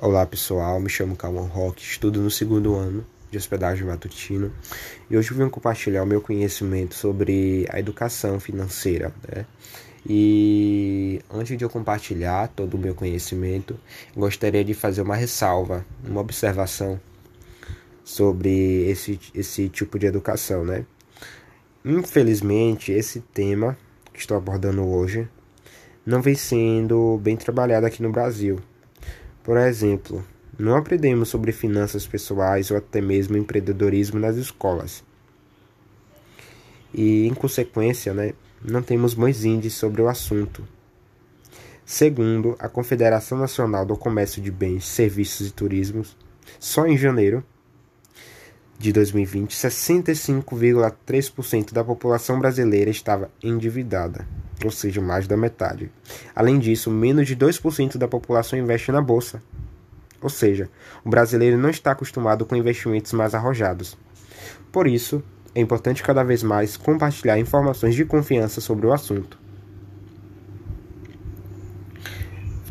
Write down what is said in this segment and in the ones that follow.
Olá pessoal, me chamo Calman Rock, estudo no segundo ano de hospedagem matutino e hoje eu vim compartilhar o meu conhecimento sobre a educação financeira. Né? E antes de eu compartilhar todo o meu conhecimento, gostaria de fazer uma ressalva, uma observação sobre esse, esse tipo de educação. Né? Infelizmente, esse tema que estou abordando hoje não vem sendo bem trabalhado aqui no Brasil por exemplo, não aprendemos sobre finanças pessoais ou até mesmo empreendedorismo nas escolas. E, em consequência, né, não temos bons índices sobre o assunto. Segundo a Confederação Nacional do Comércio de Bens, Serviços e Turismo, só em janeiro de 2020, 65,3% da população brasileira estava endividada ou seja, mais da metade. Além disso, menos de 2% da população investe na bolsa. Ou seja, o brasileiro não está acostumado com investimentos mais arrojados. Por isso, é importante cada vez mais compartilhar informações de confiança sobre o assunto.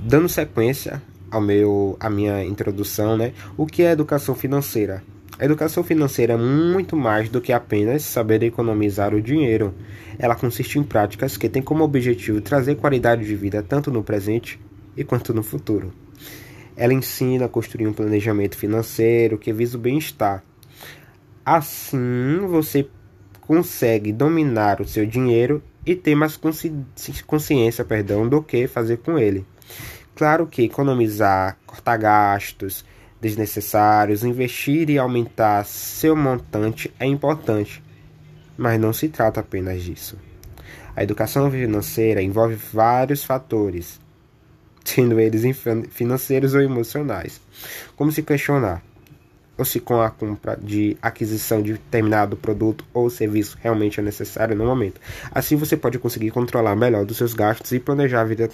Dando sequência ao meu, à minha introdução, né? O que é educação financeira? A educação financeira é muito mais do que apenas saber economizar o dinheiro. Ela consiste em práticas que têm como objetivo trazer qualidade de vida tanto no presente e quanto no futuro. Ela ensina a construir um planejamento financeiro que visa o bem-estar. Assim, você consegue dominar o seu dinheiro e ter mais consci consciência perdão, do que fazer com ele. Claro que economizar, cortar gastos, desnecessários, investir e aumentar seu montante é importante, mas não se trata apenas disso. A educação financeira envolve vários fatores, sendo eles financeiros ou emocionais, como se questionar ou se com a compra de aquisição de determinado produto ou serviço realmente é necessário no momento. Assim você pode conseguir controlar melhor dos seus gastos e planejar a vida